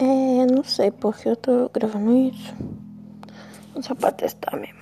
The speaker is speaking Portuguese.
É, não sei porque eu tô gravando isso. Só pra testar mesmo.